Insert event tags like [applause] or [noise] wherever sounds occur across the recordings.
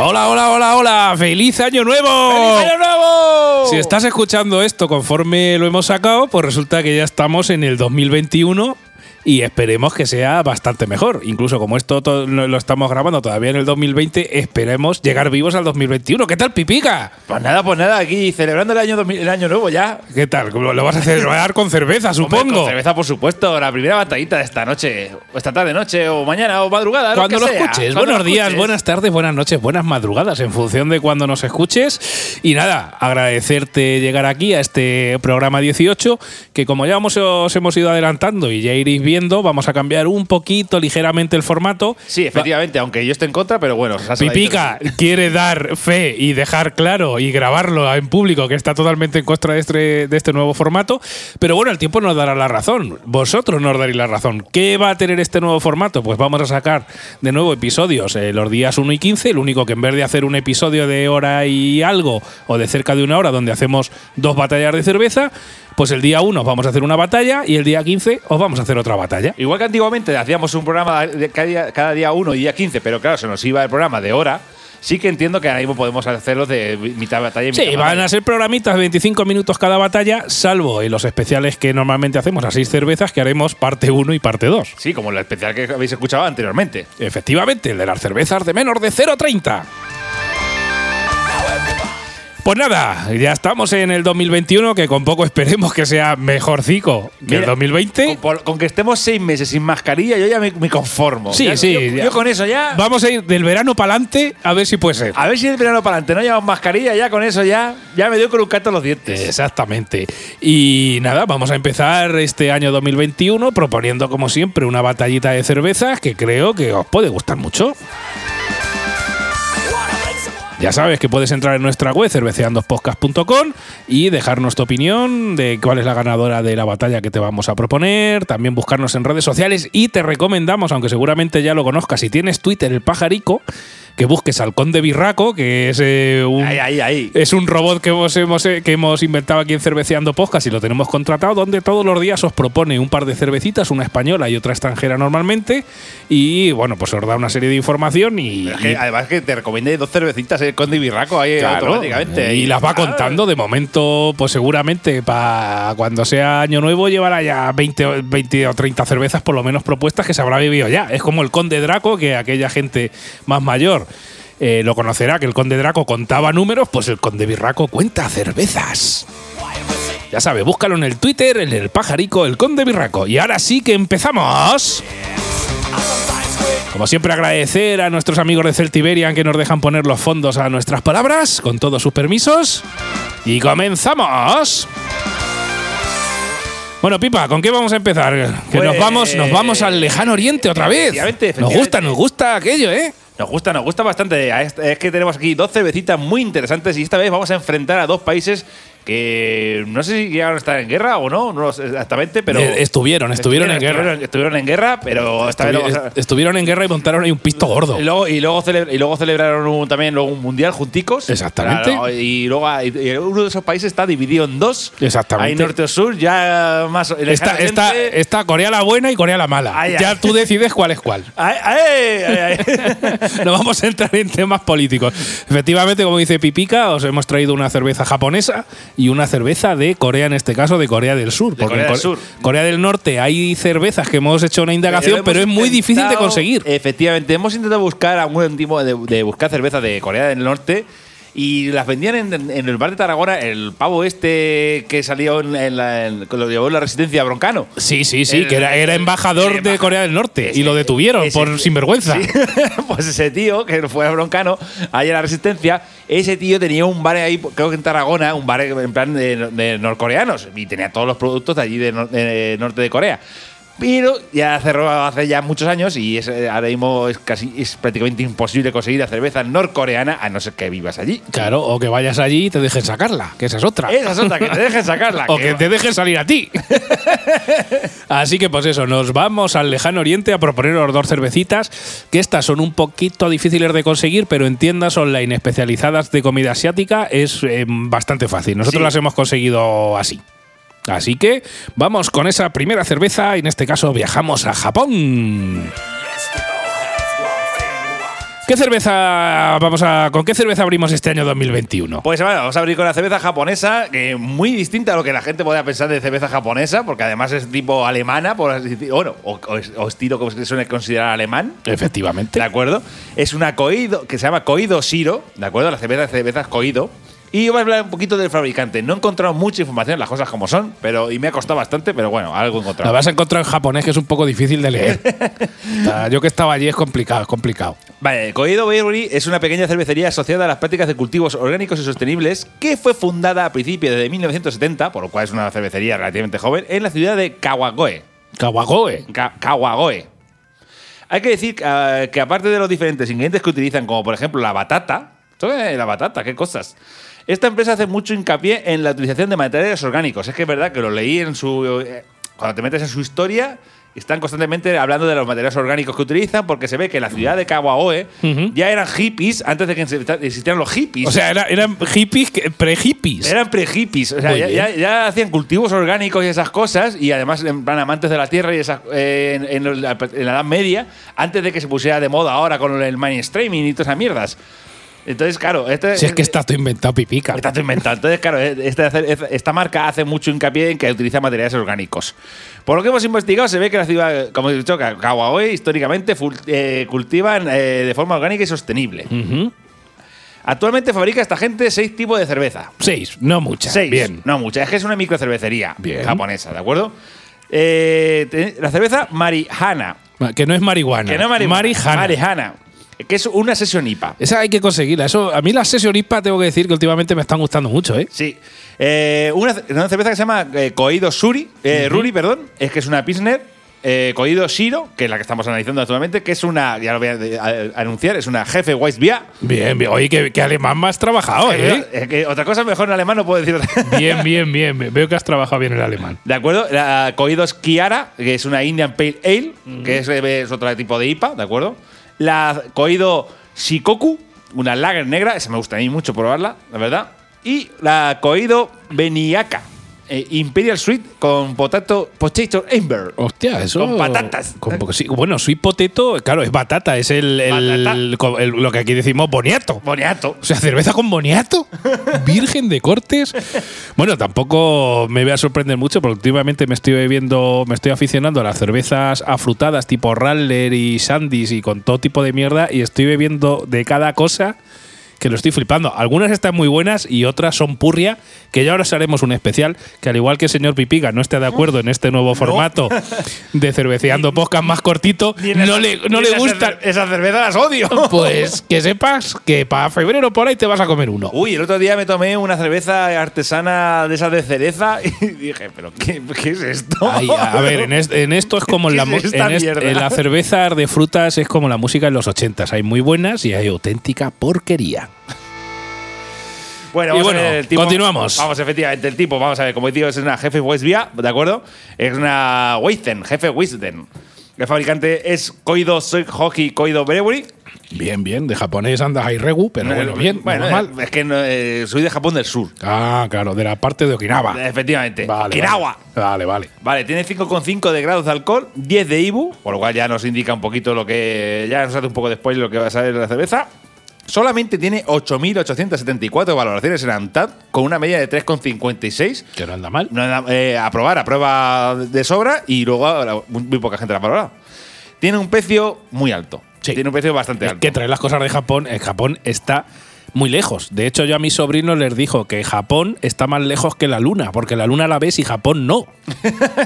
Hola, hola, hola, hola. ¡Feliz año nuevo! ¡Feliz año nuevo! Si estás escuchando esto conforme lo hemos sacado, pues resulta que ya estamos en el 2021 y esperemos que sea bastante mejor. Incluso como esto to- lo lo estamos grabando todavía en el 2020, esperemos llegar vivos al 2021. ¿Qué tal, Pipica? Pues nada, pues nada, aquí celebrando el año, 2000 el año nuevo ya. ¿Qué tal? ¿Cómo ¿Lo vas a celebrar con cerveza, [laughs] Hombre, supongo? con cerveza, por supuesto, la primera batallita de esta noche, o esta tarde, noche, o mañana, o madrugada. Cuando lo, lo que sea. escuches. Cuando Buenos lo días, escuches. buenas tardes, buenas noches, buenas madrugadas, en función de cuando nos escuches. Y nada, agradecerte llegar aquí a este programa 18, que como ya os hemos ido adelantando y ya iréis viendo, vamos a cambiar un poquito, ligeramente el formato. Sí, efectivamente, aunque yo esté en contra, pero bueno. Pipica quiere dar fe y dejar claro y grabarlo en público que está totalmente en contra de este, de este nuevo formato. Pero bueno, el tiempo nos dará la razón. Vosotros nos daréis la razón. ¿Qué va a tener este nuevo formato? Pues vamos a sacar de nuevo episodios eh, los días 1 y 15. Lo único que en vez de hacer un episodio de hora y algo o de cerca de una hora donde hacemos dos batallas de cerveza, pues el día 1 vamos a hacer una batalla y el día 15 os vamos a hacer otra batalla. Igual que antiguamente hacíamos un programa de cada, día, cada día uno y día 15, pero claro, se nos iba el programa de hora. Sí que entiendo que ahora mismo podemos hacerlo de mitad batalla y mitad Sí, van batalla. a ser programitas de 25 minutos cada batalla, salvo en los especiales que normalmente hacemos a seis cervezas, que haremos parte 1 y parte 2. Sí, como el especial que habéis escuchado anteriormente. Efectivamente, el de las cervezas de menos de 0,30. Pues nada, ya estamos en el 2021, que con poco esperemos que sea mejorcico que el Mira, 2020. Con, que estemos seis meses sin mascarilla, yo ya me, me conformo. Sí, Ya- sí, Yo, con eso ya. Vamos a ir del verano para adelante a ver si puede ser. A ver si el verano para adelante no llevamos mascarilla, ya con eso ya, ya me doy con un canto en los dientes. Exactamente. Y nada, vamos a empezar este año 2021 proponiendo, como siempre, una batallita de cervezas que creo que os puede gustar mucho. Ya sabes que puedes entrar en nuestra web cerveceandospodcast.com y dejarnos tu opinión de cuál es la ganadora de la batalla que te vamos a proponer. También buscarnos en redes sociales y te recomendamos, aunque seguramente ya lo conozcas, si tienes Twitter, el pajarico, que busques al Conde Birraco, que es eh, un, Ahí, ahí, ahí. es un robot que hemos, hemos, eh, que hemos inventado aquí en Cerveceando Podcast y lo tenemos contratado, donde todos los días os propone un par de cervecitas, una española y otra extranjera normalmente. Y bueno, pues os da una serie de información y. Pero es que, además que te recomendé dos cervecitas el Conde Birraco ahí Claro, automáticamente. y las va contando de momento, pues seguramente para cuando sea año nuevo llevará ya 20, o- 20 o 30 cervezas por lo menos propuestas que se habrá vivido ya. Es como el Conde Draco, que aquella gente más mayor eh, lo conocerá, que el Conde Draco contaba números, pues el Conde Birraco cuenta cervezas. Ya sabe, búscalo en el Twitter, en el pajarico, el Conde Birraco. Y ahora sí que empezamos. Como siempre, agradecer a nuestros amigos de Celtiberian que nos dejan poner los fondos a nuestras palabras, con todos sus permisos. Y comenzamos. Bueno, Pipa, ¿con qué vamos a empezar? Que nos Pues- vamos, nos vamos al lejano oriente otra vez. Nos gusta, nos gusta aquello, ¿eh? Nos gusta, nos gusta bastante. Es que tenemos aquí dos cervecitas muy interesantes y esta vez vamos a enfrentar a dos países que no sé si llegaron a estar en guerra o no, no lo sé exactamente, pero. Eh, estuvieron, estuvieron en guerra. Estuvieron, estuvieron en guerra, pero esta Estuvi- Estuvieron en guerra y montaron ahí un pisto gordo. Y luego, y, luego cele- y luego celebraron un- también luego un mundial junticos. Exactamente. Claro, y luego y uno de esos países está dividido en dos. Exactamente. Hay norte o sur, ya más. Está, está, está Corea la buena y Corea la mala. Ay, ya ay. tú decides cuál es cuál. [laughs] No vamos a entrar en temas políticos. Efectivamente, como dice Pipica, os hemos traído una cerveza japonesa y una cerveza de Corea, en este caso de Corea del Sur. De Porque Corea en del Sur. Corea del Norte hay cervezas que hemos hecho una indagación, hemos pero, es muy difícil de conseguir. Efectivamente, hemos intentado buscar algún tipo de, de buscar cerveza de Corea del Norte y las vendían en, en el bar de Tarragona. El pavo este que salió en, en la, en- que lo llevó en la resistencia Broncano. Sí, sí, sí, El- que era, era embajador de Corea del Norte ese- y lo detuvieron ese- por sinvergüenza. Sí. [laughs] pues ese tío, que fue a Broncano, ahí en la Resistencia, ese tío tenía un bar ahí, creo que en Tarragona, un bar en plan de, de norcoreanos, y tenía todos los productos de allí de, de norte de Corea. Pero ya cerró hace ya muchos años y es, eh, ahora mismo es casi es prácticamente imposible conseguir la cerveza norcoreana a no ser que vivas allí. Claro, o que vayas allí y te dejen sacarla, que esa es otra. Esa es otra, que te dejen sacarla. [laughs] o que te dejen salir a ti. [laughs] Así que pues eso, nos vamos al lejano oriente a proponer los dos cervecitas, que estas son un poquito difíciles de conseguir, pero en tiendas online especializadas de comida asiática es eh, bastante fácil. Nosotros Sí. las hemos conseguido así. Así que vamos con esa primera cerveza y en este caso viajamos a Japón. ¿Qué cerveza vamos a con qué cerveza abrimos este año 2021? Pues bueno, vamos a abrir con la cerveza japonesa, que muy distinta a lo que la gente podría pensar de cerveza japonesa, porque además es tipo alemana, por así decirlo, bueno, o, o es- o estilo como se suele considerar alemán. Efectivamente. ¿De acuerdo? Es una Koido, que se llama Koido Shiro, ¿de acuerdo? La cerveza de cervezas Koido. Y yo voy a hablar un poquito del fabricante. No he encontrado mucha información, las cosas como son, pero y me ha costado bastante, pero bueno, algo he La encontrado. vas a encontrar en japonés que es un poco difícil de leer. [laughs] Yo que estaba allí es complicado, es complicado. Vale, Koido Brewery es una pequeña cervecería asociada a las prácticas de cultivos orgánicos y sostenibles que fue fundada a principios de 1970, por lo cual es una cervecería relativamente joven, en la ciudad de Kawagoe. Kawagoe. Ka- Kawagoe. Hay que decir eh, que aparte de los diferentes ingredientes que utilizan, como por ejemplo la batata, ¿esto qué es la batata, qué cosas. Esta empresa hace mucho hincapié en la utilización de materiales orgánicos. Es que es verdad que lo leí en su. eh, cuando te metes en su historia, están constantemente hablando de los materiales orgánicos que utilizan, porque se ve que en la ciudad de Kawagoe Ujú. ya eran hippies antes de que existieran los hippies. O sea, era- eran hippies, pre-hippies. Eran pre-hippies, o sea, ya, bien. ya- ya hacían cultivos orgánicos y esas cosas, y además en plan amantes de la tierra y esas, eh, en, en la, en la Edad Media, antes de que se pusiera de moda ahora con el mainstreaming y todas esas mierdas. Entonces, claro, este, Si es que está todo inventado, pipica. Está todo inventado. Entonces, claro, este hace- esta marca hace mucho hincapié en que utiliza materiales orgánicos. Por lo que hemos investigado, se ve que la ciudad, como he dicho, Kawagoe, históricamente eh, cultivan eh, de forma orgánica y sostenible. Actualmente fabrica esta gente seis tipos de cerveza. Seis, no muchas. Seis. Bien. No muchas. Es que es una microcervecería Bien. japonesa, ¿de acuerdo? Eh, la cerveza Marihana. Que no es marihuana. Que no es marihuana. Marijana. Marihana. Que es una sesión IPA. Esa hay que conseguirla. Eso, a mí las sesión IPA tengo que decir que últimamente me están gustando mucho, ¿eh? Sí. Eh, una, una cerveza que se llama eh, Koido Suri, eh, Ruri, perdón. Es que es una Pilsner. Eh, Koido Shiro, que es la que estamos analizando actualmente, que es una, ya lo voy a, a- a anunciar, es una jefe Weissbier. Bien, bien. Oye, que, que alemán más trabajado, ¿eh? Que otra cosa mejor en alemán no puedo decir otra. [laughs] Bien, bien, bien. Veo que has trabajado bien el alemán. ¿De acuerdo? La Koidos Kiara, que es una Indian Pale Ale, que es, es otro tipo de IPA, ¿de acuerdo? La Koido Shikoku, una lager negra, esa me gusta a mí mucho probarla, la verdad. Y la Koido Beniaka, eh, Imperial Sweet con potato potato amber. Hostia, eso. Con patatas. con poco- sí, bueno, sweet potato, claro, es batata, es el, el- Batata. el- lo que aquí decimos boniato. Boniato. O sea, cerveza con boniato, [laughs] virgen de cortes. Bueno, tampoco me voy a sorprender mucho porque últimamente me estoy bebiendo, me estoy aficionando a las cervezas afrutadas tipo Rattler y Sandys y con todo tipo de mierda y estoy bebiendo de cada cosa que lo estoy flipando. Algunas están muy buenas y otras son purria, que ya ahora os haremos un especial, que al igual que el señor Pipiga no esté de acuerdo en este nuevo formato [laughs] de cerveceando podcast más cortito, no esa- le, no le esa gusta. cer- Esas cervezas las odio. [laughs] Pues que sepas que para febrero por ahí te vas a comer uno. Uy, el otro día me tomé una cerveza artesana de esas de cereza [laughs] y dije, ¿pero qué, qué es esto? Ay, a ver, en, es- en esto es como en la, ¿Qué mu- es en, est- mierda? en la cerveza de frutas es como la música en los 80 Hay muy buenas y hay auténtica porquería. [laughs] Bueno, Y vamos a bueno, ver el tipo. continuamos. Vamos, efectivamente, el tipo, vamos a ver, como digo, es una jefe Weissbier, ¿de acuerdo? Es una Weizen, jefe Weizen. El fabricante es Koido Hockey Koido Brewery. Bien, bien. De japonés anda Hairegu, pero bueno, bien. Bueno, normal. es que eh, soy de Japón del Sur. Ah, claro, de la parte de Okinawa. Efectivamente. Vale, Okinawa. Vale, vale. Vale, tiene 5,5 de grados de alcohol, 10 de IBU, por lo cual ya nos indica un poquito lo que. Ya nos hace un poco de spoiler lo que va a saber de la cerveza. Solamente tiene 8.874 valoraciones en ANTAD, con una media de 3,56. Que no anda mal. No, eh, a probar, a prueba de sobra y luego muy, muy poca gente la ha valorado. Tiene un precio muy alto. Sí. Tiene un precio bastante Es alto. que traer las cosas de Japón, en Japón está muy lejos. De hecho, yo a mis sobrinos les dijo que Japón está más lejos que la luna, porque la luna la ves y Japón no.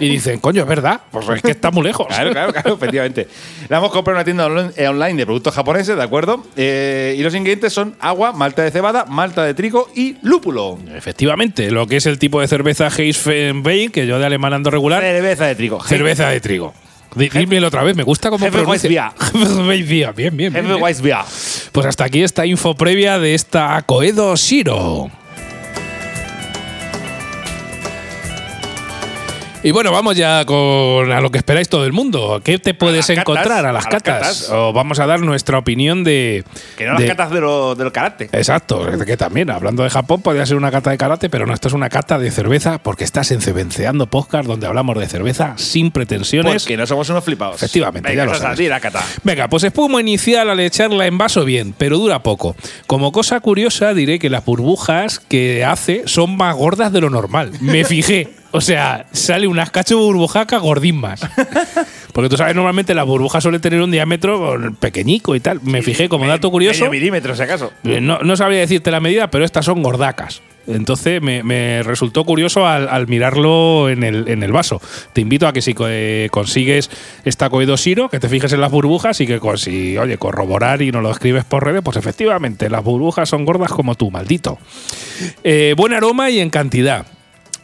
y dicen, coño, es verdad, pues es que está muy lejos. Claro, claro, claro, [laughs] efectivamente. La hemos comprado en una tienda online- eh, online de productos japoneses, ¿de acuerdo? Eh, y los ingredientes son agua, malta de cebada, malta de trigo y lúpulo. Efectivamente, lo que es el tipo de cerveza Heisenberg, que yo de alemán ando regular, Cerveza de trigo. cerveza de trigo. Dímelo otra vez, me gusta cómo Jefe pronuncia. [laughs] Bien, bien. bien, bien. Pues hasta aquí esta info previa de esta Coedo Shiro. Y bueno, vamos ya con a lo que esperáis todo el mundo. ¿Qué te puedes catas, encontrar a las a las catas? O vamos a dar nuestra opinión de. Que no de- las catas de lo- del karate. Exacto, que también, hablando de Japón, podría ser una cata de karate, pero no, esto es una cata de cerveza porque estás en Cebenceando Podcast, donde hablamos de cerveza sin pretensiones. Porque no somos unos flipados. Efectivamente, Venga, ya lo la cata. Venga, pues espuma inicial al echarla en vaso bien, pero dura poco. Como cosa curiosa diré que las burbujas que hace son más gordas de lo normal. Me fijé. O sea, sale unas cacho burbujaca gordismas. Porque tú sabes, normalmente las burbujas suelen tener un diámetro pequeñico y tal. Me fijé como dato curioso. Medio milímetro, si acaso. Eh, No, no sabría decirte la medida, pero estas son gordacas. Entonces me, me resultó curioso al, al mirarlo en el, en el vaso. Te invito a que si eh, consigues esta Coedo Shiro, que te fijes en las burbujas y que si, oye, corroborar y no lo escribes por redes, pues efectivamente, las burbujas son gordas como tú, maldito. Eh, buen aroma y en cantidad.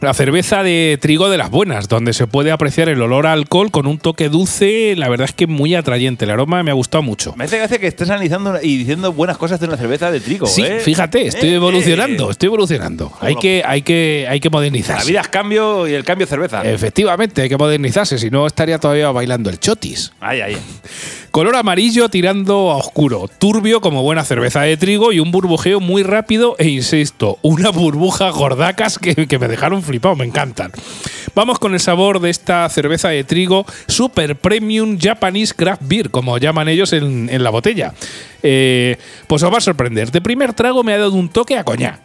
La cerveza de trigo de las buenas, donde se puede apreciar el olor a alcohol con un toque dulce, la verdad es que muy atrayente. El aroma me ha gustado mucho. Me hace gracia que estés analizando y diciendo buenas cosas de una cerveza de trigo. Sí, ¿eh? fíjate, estoy Eh, evolucionando, eh. estoy evolucionando. Hay que, hay que, hay que La modernizarse. vida es cambio y el cambio es cerveza. Efectivamente, hay que modernizarse, si no estaría todavía bailando el chotis. Ay, ay. Color amarillo tirando a oscuro, turbio como buena cerveza de trigo y un burbujeo muy rápido e insisto, una burbuja gordacas que, que me dejaron flipado, me encantan. Vamos con el sabor de esta cerveza de trigo Super Premium Japanese Craft Beer, como llaman ellos en, en la botella. Eh, pues os va a sorprender. De primer trago me ha dado un toque a coñac,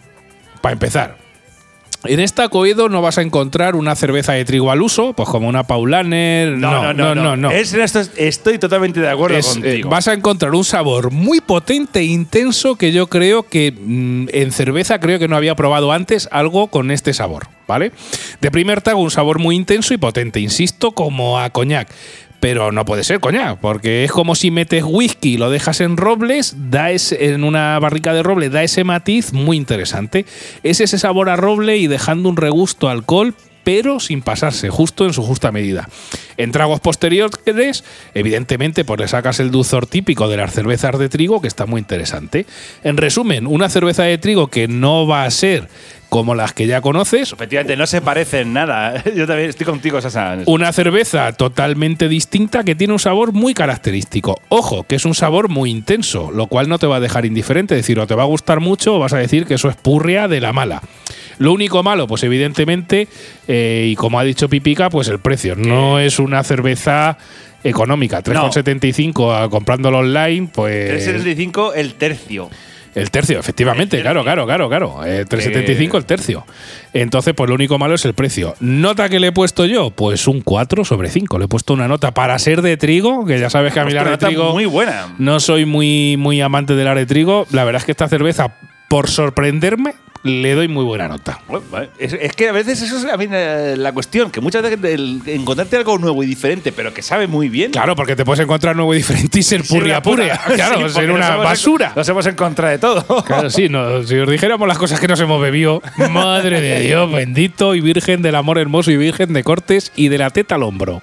para empezar. En esta Coedo no vas a encontrar una cerveza de trigo al uso, pues como una Paulaner. No, no, no. no, esto estoy totalmente de acuerdo Es, eh, contigo. vas a encontrar un sabor muy potente e intenso que yo creo que mm, en cerveza creo que no había probado antes algo con este sabor, ¿vale? De primer trago un sabor muy intenso y potente, insisto, como a coñac. Pero no puede ser coñac, porque es como si metes whisky y lo dejas en robles, da ese- en una barrica de roble, da ese matiz muy interesante. Es ese sabor a roble y dejando un regusto alcohol, pero sin pasarse, justo en su justa medida. En tragos posteriores, evidentemente, pues le sacas el dulzor típico de las cervezas de trigo, que está muy interesante. En resumen, una cerveza de trigo que no va a ser como las que ya conoces, Efectivamente, no se parecen nada. [laughs] Yo también estoy contigo, Sasa. una cerveza totalmente distinta que tiene un sabor muy característico. Ojo, que es un sabor muy intenso, lo cual no te va a dejar indiferente. Es decir, o te va a gustar mucho o vas a decir que eso es purria de la mala. Lo único malo, pues evidentemente, eh, y como ha dicho Pipica, pues el precio. No es una cerveza económica. 3,75 a- comprándolo online, pues. 375 el tercio. El tercio, efectivamente, El claro, tercio. claro, claro, claro. Eh, 3,75 el tercio. Entonces, pues lo único malo es el precio. ¿Nota que le he puesto yo? Pues un 4 sobre 5. Le he puesto una nota para ser de trigo, que ya sabes que a mí la de trigo muy buena. no soy muy, muy amante del de trigo. La verdad es que esta cerveza, por sorprenderme, le doy muy buena nota. Es, es que a veces eso es a mí, eh, la cuestión, que muchas veces el encontrarte algo nuevo y diferente, pero que sabe muy bien. Claro, porque te puedes encontrar nuevo y diferente y ser purria purria. [laughs] Claro, ser una basura. Nos hemos encontrado de todo. [laughs] Claro, sí, no, si os dijéramos las cosas que nos hemos bebido, madre de Dios, bendito y virgen del amor hermoso y virgen de cortes y de la teta al hombro.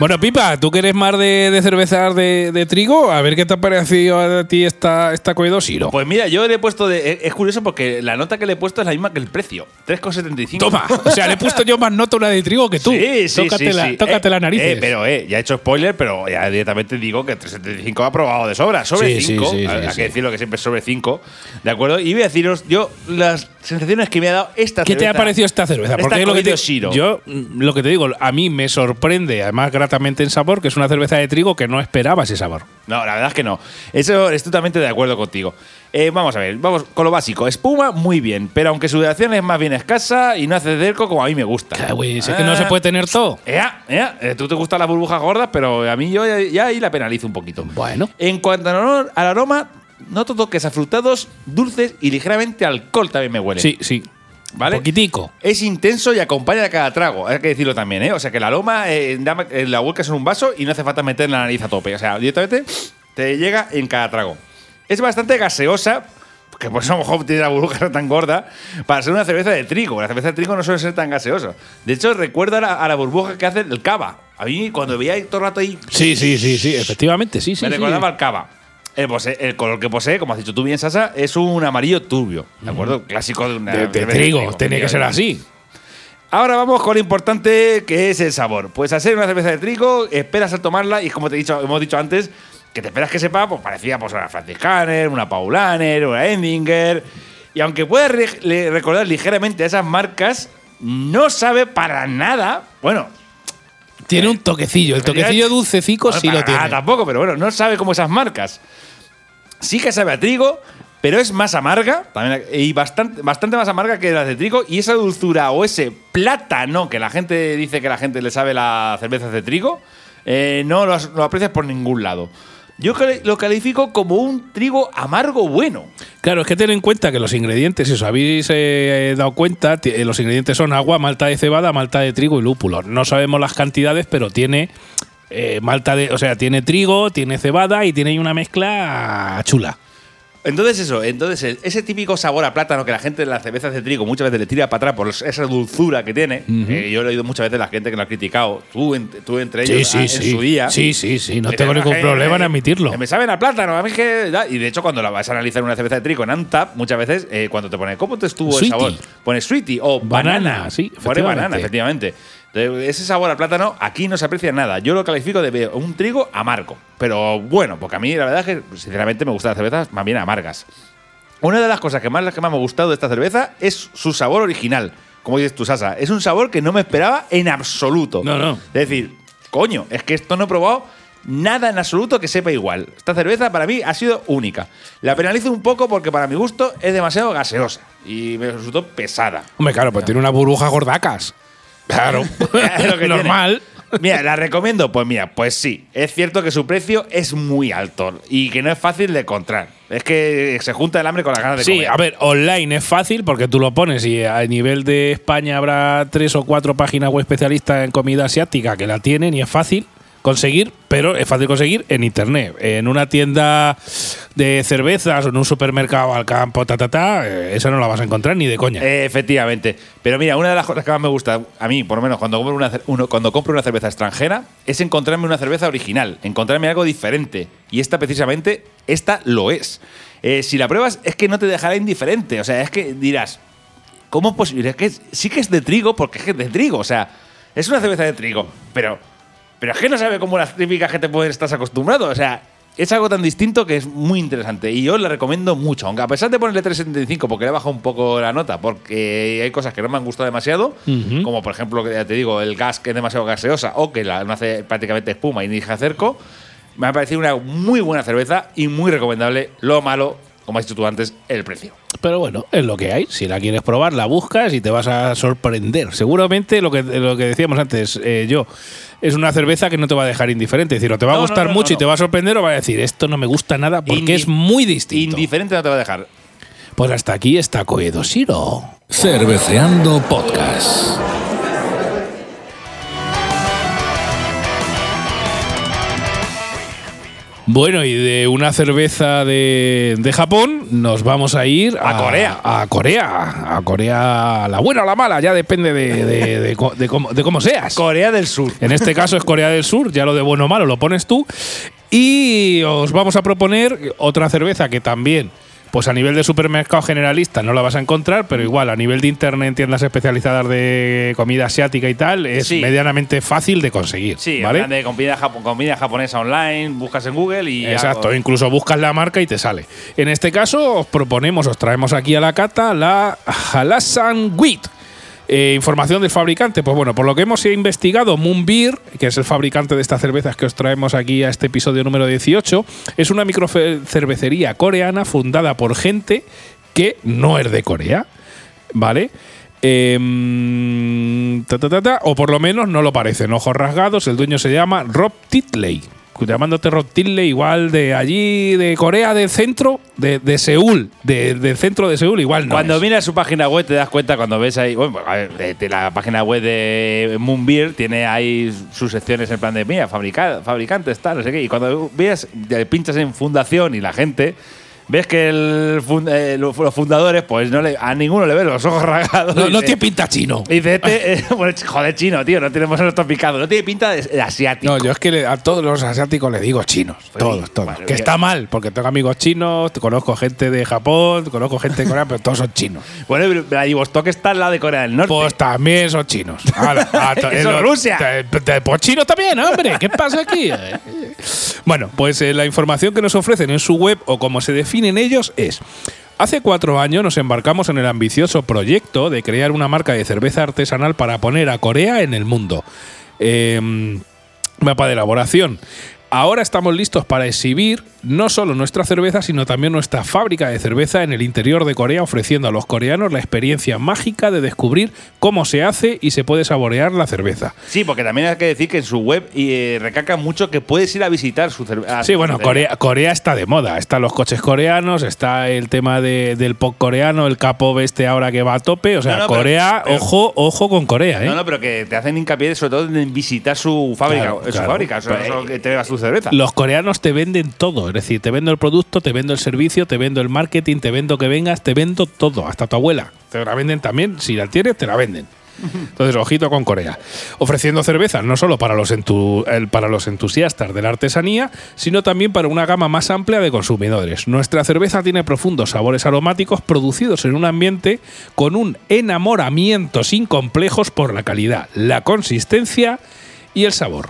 Bueno, Pipa, tú que eres más de, de cervezas de, de trigo, a ver qué te ha parecido a ti esta, esta Coedo Siro. Pues mira, yo le he puesto de. Es curioso porque la nota que le he puesto es la misma que el precio: 3,75. Toma, o sea, le he puesto yo más nota una de trigo que tú. Sí, sí, tócate sí, la, sí. tócate Eh, las narices. eh, pero, eh, ya he hecho spoiler, pero ya directamente digo que 375 ha probado de sobra. Sobre Sí, sí, 5. sí, sí, hay que decirlo que siempre es sobre 5. ¿De acuerdo? Y voy a deciros, yo las sensaciones que me ha dado esta ¿Qué te cerveza. ha parecido esta cerveza? Esta Porque es lo que te, Shiro. yo mm, lo que te digo, a mí me sorprende, además gratamente en sabor, que es una cerveza de trigo que no esperaba ese sabor. No, la verdad es que no. Eso estoy totalmente de acuerdo contigo. Eh, vamos a ver, vamos con lo básico. Espuma, muy bien, pero aunque su duración es más bien escasa y no hace cerco como a mí me gusta. Claro, güey, es que no se puede tener todo. Ya. Eh, Tú te gustan las burbujas gordas, pero a mí yo ya, ya ahí la penalizo un poquito. Bueno. En cuanto al olor- al aroma, noto toques afrutados, dulces y ligeramente alcohol también me huele. Sí, sí. ¿Vale? Poquitico. Es intenso y acompaña a cada trago, hay que decirlo también, ¿eh? O sea que el aroma eh, da- eh, la vuelcas en un vaso y no hace falta meter la nariz a tope. O sea, directamente te llega en cada trago. Es bastante gaseosa, que por eso a lo mejor tiene la burbuja tan gorda, para ser una cerveza de trigo. La cerveza de trigo no suele ser tan gaseosa. De hecho, recuerda a la, a la burbuja que hace el cava. A mí, cuando veía todo el rato ahí, Sí, sí, sí, sí, efectivamente, sí, sí. me sí. recordaba al cava. El, color que posee, como has dicho tú bien, Sasa, es un amarillo turbio. ¿De acuerdo? Clásico de una De, de trigo, tiene que ser así. Ahora vamos con lo importante que es el sabor. Pues ser una cerveza de trigo, esperas al tomarla y como te he dicho, hemos dicho antes, que te esperas que sepa, pues parecía pues, una Franciscaner, una Paulaner, una Endinger. Y aunque pueda re- le- recordar ligeramente a esas marcas, no sabe para nada. Bueno, Tiene un toquecillo. El toquecillo dulcecico no sí lo tiene. nada tampoco, pero bueno, no sabe como esas marcas. Sí que sabe a trigo, pero es más amarga, también, y bastante, bastante más amarga que las de trigo. Y esa dulzura o ese plátano que la gente dice que la gente le sabe las cervezas de trigo, eh, no lo, lo aprecias por ningún lado. Yo lo califico como un trigo amargo bueno. Claro, es que ten en cuenta que los ingredientes, si os habéis eh, dado cuenta, eh, los ingredientes son agua, malta de cebada, malta de trigo y lúpulo. No sabemos las cantidades, pero tiene eh, malta de, o sea, tiene trigo, tiene cebada y tiene una mezcla chula. Entonces eso, entonces ese típico sabor a plátano que la gente en las cervezas de trigo muchas veces le tira para atrás por esa dulzura que tiene, eh, yo lo he oído muchas veces la gente que lo ha criticado, tú, en- tú entre ellos sí, ah, en sí. su día. Sí, sí, sí, no tengo "Ah, ningún problema en admitirlo. Me saben a plátano, a mí que. da". Y de hecho, cuando la vas a analizar una cerveza de trigo en Antap, muchas veces, eh, cuando te pone cómo te estuvo Sweetie. el sabor, pone sweetie o Banana, banana. sí, Pone banana, efectivamente. Ese sabor al plátano aquí no se aprecia nada. Yo lo califico de un trigo amargo. Pero bueno, porque a mí la verdad es que, sinceramente, me gustan las cervezas más bien amargas. Una de las cosas que más, las que más me ha gustado de esta cerveza es su sabor original. Como dices tú, Sasa. Es un sabor que no me esperaba en absoluto. No, no. Es decir, coño, es que esto no he probado nada en absoluto que sepa igual. Esta cerveza para mí ha sido única. La penalizo un poco porque para mi gusto es demasiado gaseosa y me resultó pesada. Hombre, claro, pues tiene una burbuja gordacas. Claro, [laughs] [laughs] Es lo que normal. tiene. Mira, ¿la recomiendo? Pues mira, pues sí. Es cierto que su precio es muy alto y que no es fácil de encontrar. Es que se junta el hambre con las ganas de Sí, comer. a ver, online es fácil porque tú lo pones y a nivel de España habrá tres o cuatro páginas web especialistas en comida asiática que la tienen y es fácil conseguir, pero es fácil conseguir en internet. En una tienda de cervezas o en un supermercado al campo, ta, ta, ta, eh, esa no la vas a encontrar ni de coña. Efectivamente. Pero mira, una de las cosas que más me gusta, a mí, por lo menos, cuando compro una, uno- cuando compro una cerveza extranjera, es encontrarme una cerveza original, encontrarme algo diferente. Y esta, precisamente, esta lo es. Eh, si la pruebas, es que no te dejará indiferente. O sea, es que dirás, ¿cómo es posible? Es que sí que es de trigo, porque es que es de trigo. O sea, es una cerveza de trigo, pero, pero es que no sabe cómo las típicas que te pueden estar acostumbrado. O sea, es algo tan distinto que es muy interesante. Y yo la recomiendo mucho. Aunque a pesar de ponerle 3.75, porque le he bajado un poco la nota, porque hay cosas que no me han gustado demasiado, como por ejemplo, que ya te digo, el gas que es demasiado gaseosa o que la, no hace prácticamente espuma y ni deja cerco, me ha parecido una muy buena cerveza y muy recomendable. Lo malo, como has dicho tú antes, el precio. Pero bueno, es lo que hay. Si la quieres probar, la buscas y te vas a sorprender. Seguramente lo que, lo que decíamos antes, eh, yo, es una cerveza que no te va a dejar indiferente. Es decir, o te va a No, gustar no, mucho no, y te va a sorprender o va a decir, esto no me gusta nada porque Indi- es muy distinto. Indiferente no te va a dejar. Pues hasta aquí está Coedo Shiro. Cerveceando Podcast. Bueno, y de una cerveza de, de Japón nos vamos a ir A Corea. A Corea. A Corea, la buena o la mala, ya depende de, de- de co- cómo seas. Corea del Sur. En este caso es Corea del Sur, ya lo de bueno o malo lo pones tú. Y os vamos a proponer otra cerveza que también Pues a nivel de supermercado generalista no la vas a encontrar, pero igual a nivel de internet en tiendas especializadas de comida asiática y tal, es Sí. medianamente fácil de conseguir. Sí, ¿vale? de comida, japo- comida japonesa online, buscas en Google y. Exacto, incluso buscas la marca y te sale. En este caso, os proponemos, os traemos aquí a la cata la Halasan Wheat. Eh, información del fabricante, pues bueno, por lo que hemos investigado, Moonbeer, que es el fabricante de estas cervezas que os traemos aquí a este episodio número 18, es una microcervecería coreana fundada por gente que no es de Corea, ¿vale? Em, o por lo menos no lo parecen. Ojos rasgados, el dueño se llama Rob Titley. Llamándote Titley, igual de allí, de Corea del centro, de, de Seúl, de- del centro de Seúl, igual no. Cuando es. miras su página web te das cuenta cuando ves ahí, bueno, a ver, de, de la página web de Moonbeer tiene ahí sus secciones en plan de, mira, fabrica- fabricantes, tal, no sé qué. Y cuando ves, te pinchas en fundación y la gente, ves que el eh, los fundadores, pues no le, a ninguno le ven los ojos rasgados. no, tiene pinta chino. y dice, este, eh, [laughs] bueno, joder, chino, tío, no tenemos nuestro picado. No tiene pinta de, de asiático. No, yo es que le- a todos los asiáticos le digo chinos. Pues todos, sí, todos. que bien. está mal, porque tengo amigos chinos, conozco gente de Japón, conozco gente de Corea, pero todos son chinos. Bueno, Vladivostok está al lado de Corea del Norte. Pues también son chinos. A Eso es lo- Rusia. te- te- Pues chinos también, hombre. ¿Qué pasa aquí? [laughs] Bueno, pues eh, la información que nos ofrecen en su web o como se definen ellos es. Hace cuatro años nos embarcamos en el ambicioso proyecto de crear una marca de cerveza artesanal para poner a Corea en el mundo. Em, mapa de elaboración. Ahora estamos listos para exhibir no solo nuestra cerveza, sino también nuestra fábrica de cerveza en el interior de Corea, ofreciendo a los coreanos la experiencia mágica de descubrir cómo se hace y se puede saborear la cerveza. Sí, porque también hay que decir que en su web eh, recalca mucho que puedes ir a visitar su cerveza. Sí, bueno, Corea, Corea está de moda. Están los coches coreanos, está el tema de- del pop coreano, el K-pop este ahora que va a tope. O sea, No, no, pero- Corea, pero- ojo, ojo con Corea, ¿eh? No, no, pero que te hacen hincapié sobre todo en visitar su fábrica. Claro, su claro. fábrica, o sea, Pero, solo que te veas su cerveza. Los coreanos te venden todo, es decir, te vendo el producto, te vendo el servicio, te vendo el marketing, te vendo que vengas, te vendo todo, hasta tu abuela. Te la venden también, si la tienes, te la venden. Entonces, ojito con Corea. Ofreciendo cervezas no solo para los, entu- para los entusiastas de la artesanía, sino también para una gama más amplia de consumidores. Nuestra cerveza tiene profundos sabores aromáticos producidos en un ambiente con un enamoramiento sin complejos por la calidad, la consistencia y el sabor.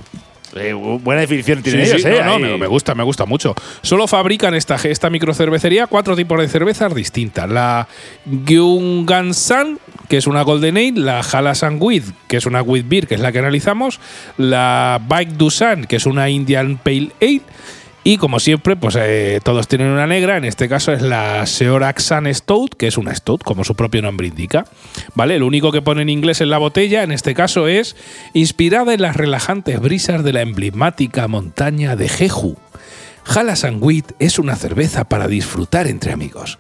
Eh, buena definición tienen Sí, ellos, sí, ¿eh? no, no, me, me gusta, me gusta mucho. Solo fabrican esta, esta microcervecería cuatro tipos de cervezas distintas. La Gyungansan, que es una Golden Ale, la Halasan Wheat, que es una Wheat Beer, que es la que analizamos, la Bike Dusan, que es una Indian Pale Ale, y como siempre, pues eh, todos tienen una negra, en este caso es la Seoraxan Stout, que es una Stout, como su propio nombre indica. ¿Vale? Lo único que pone en inglés en la botella, en este caso, es inspirada en las relajantes brisas de la emblemática montaña de Jeju. Halasan Wheat es una cerveza para disfrutar entre amigos.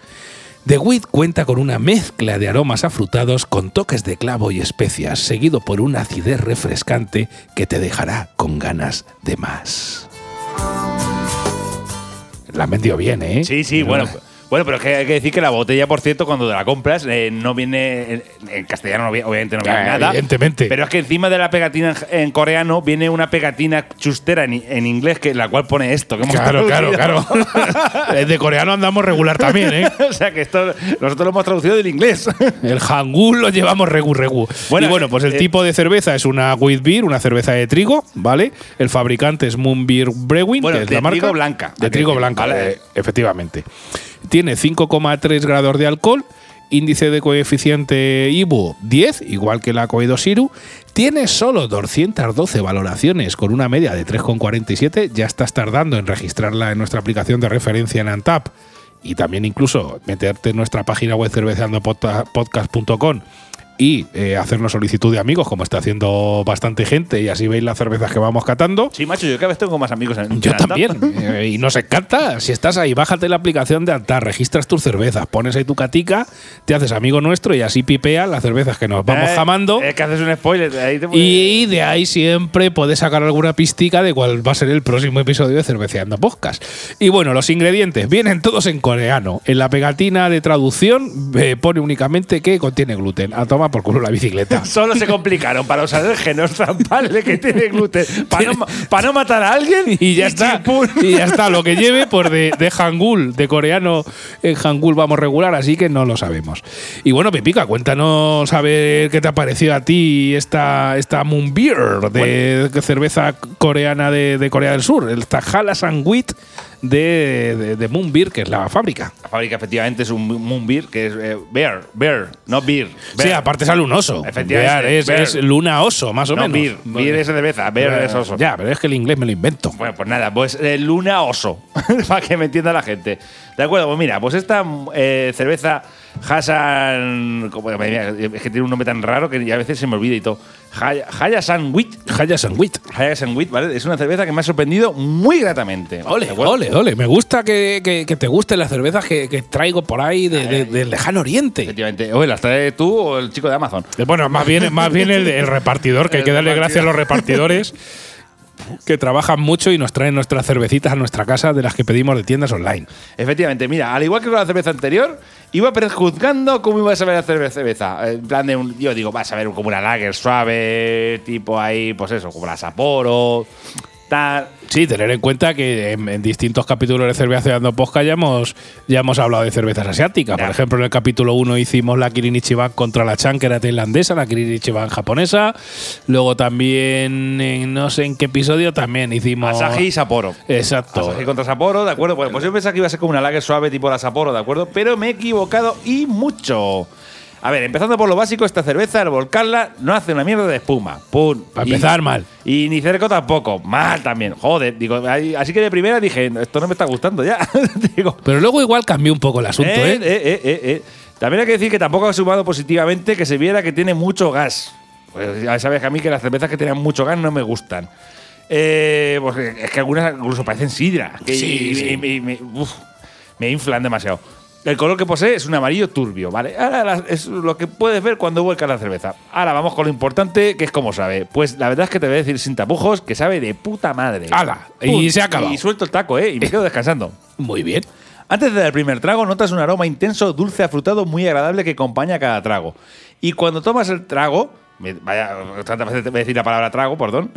The Wheat cuenta con una mezcla de aromas afrutados con toques de clavo y especias, seguido por una acidez refrescante que te dejará con ganas de más. La han vendido bien, ¿eh? Sí, sí, bueno. Bueno, pero es que hay que decir que la botella, por cierto, cuando te la compras, eh, no viene. En, en castellano, no viene- obviamente, no viene Ah, nada. evidentemente. Pero es que encima de la pegatina en, en coreano viene una pegatina chustera en, en inglés, que la cual pone esto. Que hemos Claro, claro, traducido. claro. [laughs] De coreano andamos regular también, ¿eh? [laughs] o sea que esto nosotros lo hemos traducido del inglés. [laughs] El hangul lo llevamos regu regu. Bueno, y bueno, pues el eh, tipo de cerveza es una wheat beer, una cerveza de trigo, ¿vale? El fabricante es Moon Beer Brewing, Bueno, que es de la marca. trigo blanca, De trigo blanca, ¿vale? eh, efectivamente. Tiene 5,3 grados de alcohol, índice de coeficiente IBU 10, igual que la Coedosiru. Tiene solo 212 valoraciones con una media de 3,47. Ya estás tardando en registrarla en nuestra aplicación de referencia en Antap y también incluso meterte en nuestra página web cerveceandopodcast.com y eh, hacernos solicitud de amigos, como está haciendo bastante gente, y así veis las cervezas que vamos catando. sí, macho, yo cada vez tengo más amigos en Yo también. eh, y nos encanta. Si estás ahí, bájate la aplicación de Antar, registras tus cervezas, pones ahí tu catica, te haces amigo nuestro y así pipeas las cervezas que nos vamos Eh, jamando. Es que haces un spoiler. Ahí te puede- Y de ahí siempre puedes sacar alguna pistica de cuál va a ser el próximo episodio de Cerveceando Podcast. Y bueno, los ingredientes vienen todos en coreano. En la pegatina de traducción eh, pone únicamente que contiene gluten. A tomar por culo la bicicleta. [laughs] Solo se complicaron para usar el genos trampable que tiene gluten. Para no, matar a alguien y ya está. chimpún. Y ya está. Lo que lleve, pues de, de Hangul, de coreano en Hangul vamos regular, así que no lo sabemos. Y bueno, Pipica, cuéntanos a ver qué te ha parecido a ti esta, esta Moon Beer de cerveza coreana de, de Corea del Sur, el Tajala Sangwit de, de, de Moon Beer, que es la fábrica. La fábrica efectivamente es un Moon Beer, que es eh, beer, beer, no beer. Sí, beer. aparte sale un oso. Efectivamente, Bear es, bear. es luna oso, más o No, menos. beer. Beer es cerveza, beer es oso. Ya, pero es que el inglés me lo invento. Bueno, pues nada, pues eh, Luna Oso, [laughs] para que me entienda la gente. De acuerdo, pues mira, pues esta eh, cerveza Hassan. como- Es que tiene un nombre tan raro que a veces se me olvida y todo. Hay- Hayasan Wheat. Haya Sangwit. Hayasan Wheat, ¿vale? Es una cerveza que me ha sorprendido muy gratamente. Ole, ole, ole. Me gusta que, que- que te gusten las cervezas que, que traigo por ahí de- de- del lejano oriente. Efectivamente. Oye, ¿las traes tú o el chico de Amazon? Eh, Bueno, más bien, más bien el, el repartidor, que hay que darle gracias a los repartidores [laughs] que trabajan mucho y nos traen nuestras cervecitas a nuestra casa de las que pedimos de tiendas online. Efectivamente, mira, al igual que con la cerveza anterior, iba prejuzgando cómo iba a saber la cerve- cerveza. En plan de un, yo digo, vas a ver como una lager suave, tipo ahí, pues eso, como la Sapporo, tal. Sí, tener en cuenta que en, en distintos capítulos de Cerveceando Posca ya hemos, ya hemos hablado de cervezas asiáticas. Por ejemplo, en el capítulo 1 hicimos la Kirin Ichiban contra la Chan, que era tailandesa, la Kirin Ichiban japonesa. Luego también, en no sé en qué episodio, también hicimos. Asahi y Sapporo. Exacto. Asahi contra Sapporo, ¿de acuerdo? Pues, pues yo pensaba que iba a ser como una lager suave tipo la Sapporo, ¿de acuerdo? Pero me he equivocado y mucho. A ver, empezando por lo básico, esta cerveza, al volcarla, no hace una mierda de espuma. Pum. Para Y- empezar mal. Y ni cerco tampoco. Mal también. Joder. Digo, ahí- así que de primera dije, esto no me está gustando ya. [laughs] Digo, Pero luego igual cambió un poco el asunto, eh, ¿eh? eh, eh. También hay que decir que tampoco ha sumado positivamente que se viera que tiene mucho gas. Pues ya sabes que a mí que las cervezas que tienen mucho gas no me gustan. Eh, pues es que algunas incluso parecen sidra. Que Sí, y- sí. y- me- uf, me inflan demasiado. El color que posee es un amarillo turbio, ¿vale? Ahora es lo que puedes ver cuando vuelcas la cerveza. Ahora vamos con lo importante, que es cómo sabe. Pues la verdad es que te voy a decir sin tapujos que sabe de puta madre. ¡Hala! Y se ha acabado. Y suelto el taco, ¿eh? Y me quedo descansando. [laughs] Muy bien. Antes de dar el primer trago, notas un aroma intenso, dulce, afrutado, muy agradable que acompaña cada trago. Y cuando tomas el trago, vaya, tantas veces te voy a decir la palabra trago, perdón,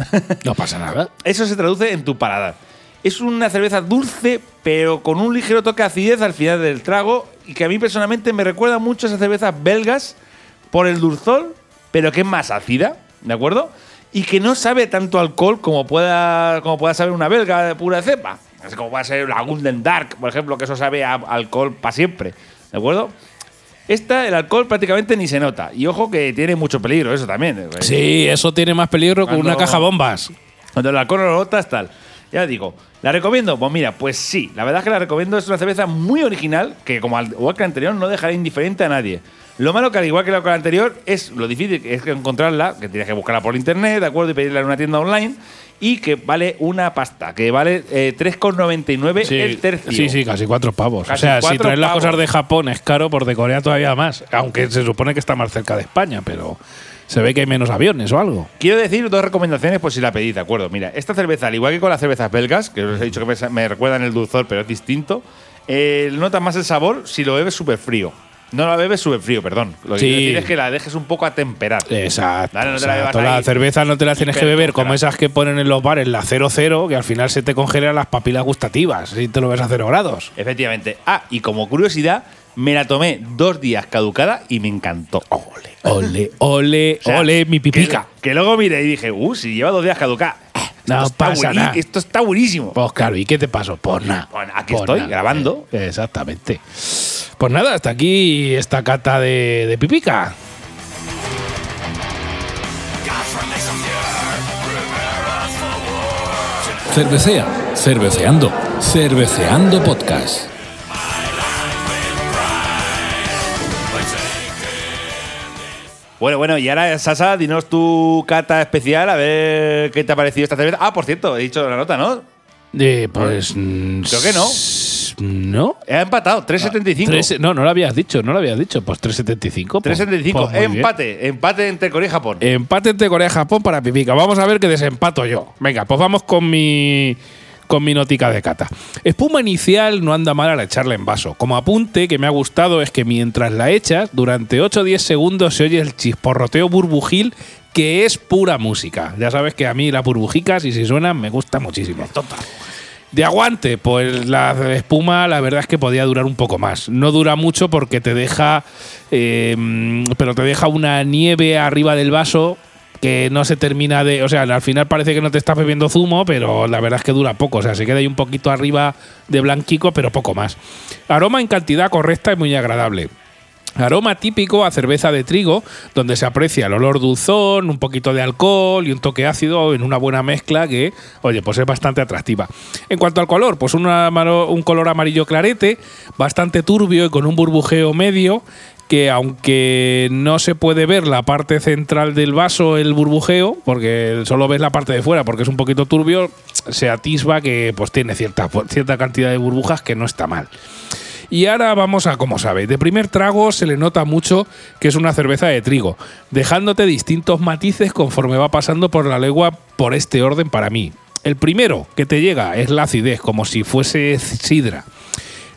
No pasa nada. [laughs] eso se traduce en tu paladar. Es una cerveza dulce, pero con un ligero toque de acidez al final del trago, y que a mí personalmente me recuerda mucho a esas cervezas belgas por el dulzor, pero que es más ácida, ¿de acuerdo? Y que no sabe tanto alcohol como pueda, como pueda saber una belga de pura cepa. Es como puede ser la Golden Dark, por ejemplo, que eso sabe a alcohol para siempre, ¿de acuerdo? Esta, el alcohol prácticamente ni se nota. Y ojo que tiene mucho peligro, eso también. Sí, eso tiene más peligro que una caja bombas. Cuando el alcohol no lo notas, tal. Ya digo, ¿la recomiendo? Pues mira, pues sí. La verdad es que la recomiendo. Es una cerveza muy original que, como al igual que la anterior, no dejará indiferente a nadie. Lo malo que, al igual que la anterior, es lo difícil que es encontrarla, que tienes que buscarla por internet, ¿de acuerdo? Y pedirla en una tienda online. Y que vale una pasta, que vale eh, 3,99 el tercio. sí, sí, casi cuatro pavos. Casi o sea, si traes las cosas de Japón es caro, por de Corea todavía más. Aunque se supone que está más cerca de España, pero se ve que hay menos aviones o algo. Quiero decir dos recomendaciones por si la pedís, ¿de acuerdo? Mira, esta cerveza, al igual que con las cervezas belgas, que os he dicho que me, me recuerdan el dulzor, pero es distinto, eh, notas más el sabor si lo bebes súper frío. No la bebes súper frío, perdón. Lo que Sí. quiero decir es que la dejes un poco a temperar. Exacto. Vale, no te la exacto. La cerveza no te la tienes que beber como esas que ponen en los bares, la 00, que al final se te congelan las papilas gustativas si te lo ves a 0 grados. Efectivamente. Ah, y como curiosidad, me la tomé dos días caducada y me encantó. Ole, ole, ole, O sea, ole, mi pipica. Que, que luego miré y dije, uh, si lleva dos días caducada. No esto está pasa nada. Esto está buenísimo. Pues claro, ¿y qué te pasó? Pues nada. Bueno, aquí Pues estoy, nada. grabando. Eh, Exactamente. Pues nada, hasta aquí esta cata de, de pipica. Cervecea, cerveceando, cerveceando podcast. Bueno, bueno, y ahora, Sasa, dinos tu cata especial, a ver qué te ha parecido esta cerveza. Ah, por cierto, he dicho la nota, ¿no? Eh, pues. mm, Creo que no. No. He empatado, 3.75. Tres- no, no lo habías dicho, no lo habías dicho. Pues 3.75. pues- 3.75. pues bien. empate, empate entre Corea y Japón. Empate entre Corea y Japón para Pipica. Vamos a ver qué desempato yo. Venga, pues vamos con mi con mi notica de cata. Espuma inicial no anda mal al echarla en vaso. Como apunte que me ha gustado es que mientras la echas, durante 8 o 10 segundos se oye el chisporroteo burbujil que es pura música. Ya sabes que a mí las burbujicas y si suenan me gusta muchísimo. De aguante, pues la espuma la verdad es que podía durar un poco más. No dura mucho porque te deja, eh, pero te deja una nieve arriba del vaso que no se termina de, o sea, al final parece que no te estás bebiendo zumo, pero la verdad es que dura poco, o sea, se queda ahí un poquito arriba de blanquico, pero poco más. Aroma en cantidad correcta y muy agradable. Aroma típico a cerveza de trigo, donde se aprecia el olor dulzón, un poquito de alcohol y un toque ácido en una buena mezcla que, oye, pues es bastante atractiva. En cuanto al color, pues un color amarillo clarete, bastante turbio y con un burbujeo medio que aunque no se puede ver la parte central del vaso, el burbujeo, porque solo ves la parte de fuera, porque es un poquito turbio, se atisba que pues tiene cierta, [laughs] cierta cantidad de burbujas que no está mal. Y ahora vamos a cómo sabe. De primer trago se le nota mucho que es una cerveza de trigo, dejándote distintos matices conforme va pasando por la lengua por este orden para mí. El primero que te llega es la acidez, como si fuese sidra.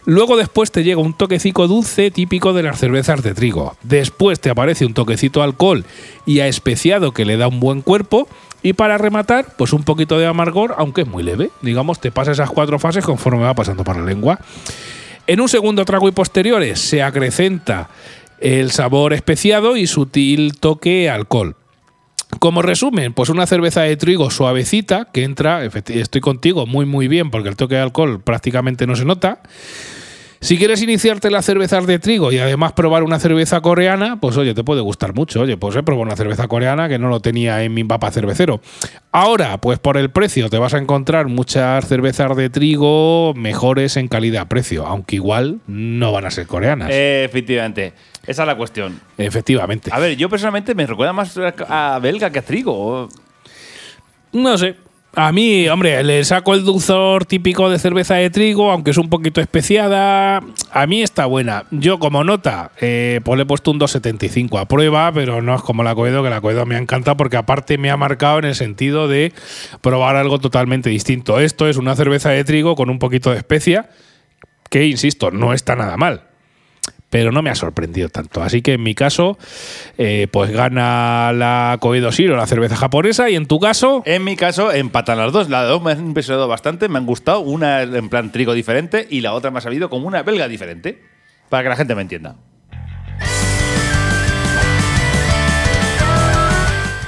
Luego después te llega un toquecito dulce típico de las cervezas de trigo. Después te aparece un toquecito alcohol y a especiado que le da un buen cuerpo. Y para rematar, pues un poquito de amargor, aunque es muy leve. Digamos, te pasa esas cuatro fases conforme va pasando por la lengua. En un segundo trago y posteriores se acrecenta el sabor especiado y sutil toque alcohol. Como resumen, pues una cerveza de trigo suavecita que entra, estoy contigo, muy muy bien porque el toque de alcohol prácticamente no se nota. Si quieres iniciarte las cervezas de trigo y además probar una cerveza coreana, pues oye, te puede gustar mucho. Oye, pues he probado una cerveza coreana que no lo tenía en mi papá cervecero. Ahora, pues por el precio te vas a encontrar muchas cervezas de trigo mejores en calidad-precio, aunque igual no van a ser coreanas. efectivamente. Esa es la cuestión. Efectivamente. A ver, yo personalmente me recuerda más a belga que a trigo. No sé. A mí, hombre, le saco el dulzor típico de cerveza de trigo, aunque es un poquito especiada. A mí está buena. Yo, como nota, eh, pues le he puesto un 2,75 a prueba, pero no es como la Coedo, que la Coedo me ha encantado porque, aparte, me ha marcado en el sentido de probar algo totalmente distinto. Esto es una cerveza de trigo con un poquito de especia, que, insisto, no está nada mal pero no me ha sorprendido tanto. Así que en mi caso, eh, pues gana la Koedo Shiro, la cerveza japonesa, y en tu caso. En mi caso, empatan las dos. Las dos me han impresionado bastante, me han gustado. Una en plan trigo diferente y la otra me ha sabido como una belga diferente. Para que la gente me entienda.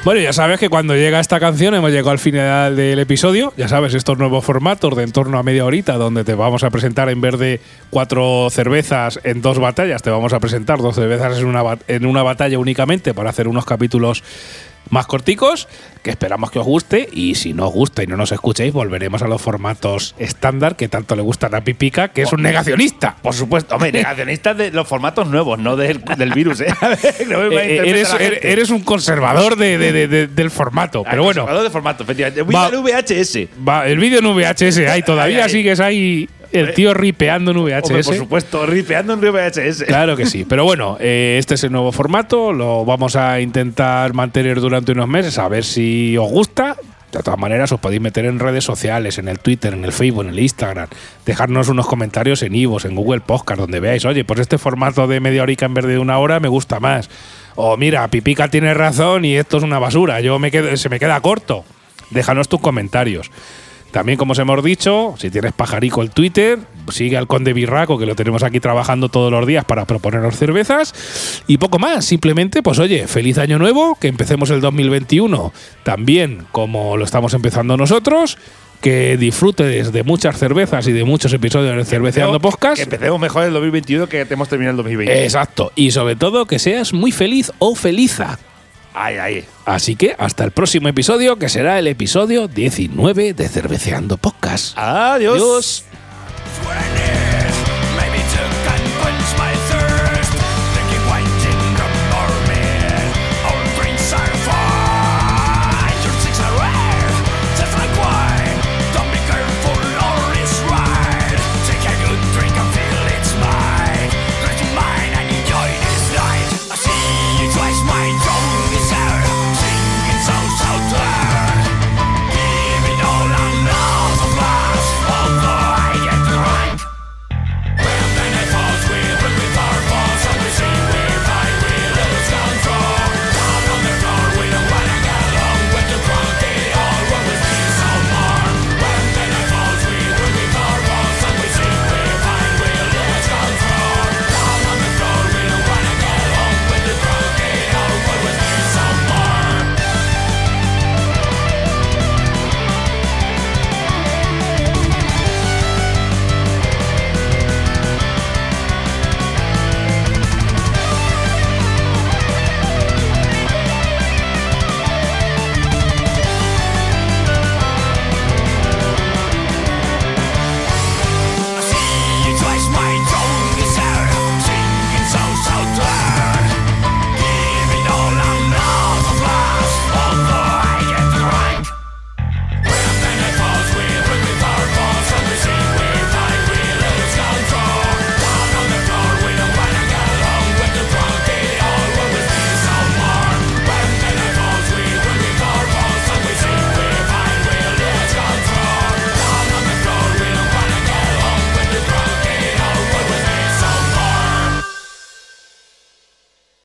Bueno, ya sabes que cuando llega esta canción hemos llegado al final del episodio. Ya sabes, estos nuevos formatos de en torno a media horita, donde te vamos a presentar en vez de cuatro cervezas en dos batallas, te vamos a presentar dos cervezas en una, en una batalla únicamente para hacer unos capítulos más corticos, que esperamos que os guste y si no os gusta y no nos escuchéis, volveremos a los formatos estándar que tanto le gustan a Pipica, que es un negacionista. Por supuesto, hombre, negacionista de los formatos nuevos, no del, virus. ¿eh? [laughs] eh eres, eres, un conservador del formato, pero bueno. Conservador de formato, efectivamente. El vídeo en VHS. el vídeo en VHS, ahí todavía sigues ahí el tío ripeando en VHS. por supuesto, ripeando en VHS. Claro que sí. Pero bueno, eh, este es el nuevo formato. Lo vamos a intentar mantener durante unos meses a ver si os gusta. De todas maneras, os podéis meter en redes sociales, en el Twitter, en el Facebook, en el Instagram, dejarnos unos comentarios en Ivos, en Google Podcast, donde veáis, oye, pues este formato de media horica en vez de una hora me gusta más. O mira, Pipica tiene razón y esto es una basura, yo me quedo, se me queda corto. Déjanos tus comentarios. También, como os hemos dicho, si tienes pajarico el Twitter, sigue al Conde Birraco, que lo tenemos aquí trabajando todos los días para proponernos cervezas. Y poco más, simplemente, pues oye, feliz año nuevo, que empecemos el 2021 también como lo estamos empezando nosotros. Que disfrutes de muchas cervezas y de muchos episodios de Cerveceando Podcast. Que empecemos mejor el 2021 que hemos terminado el 2020. Exacto. Y sobre todo que seas muy feliz o feliza. Ay, ay. Así que hasta el próximo episodio, que será el episodio 19 de Cerveceando Podcast. Adiós. Adiós.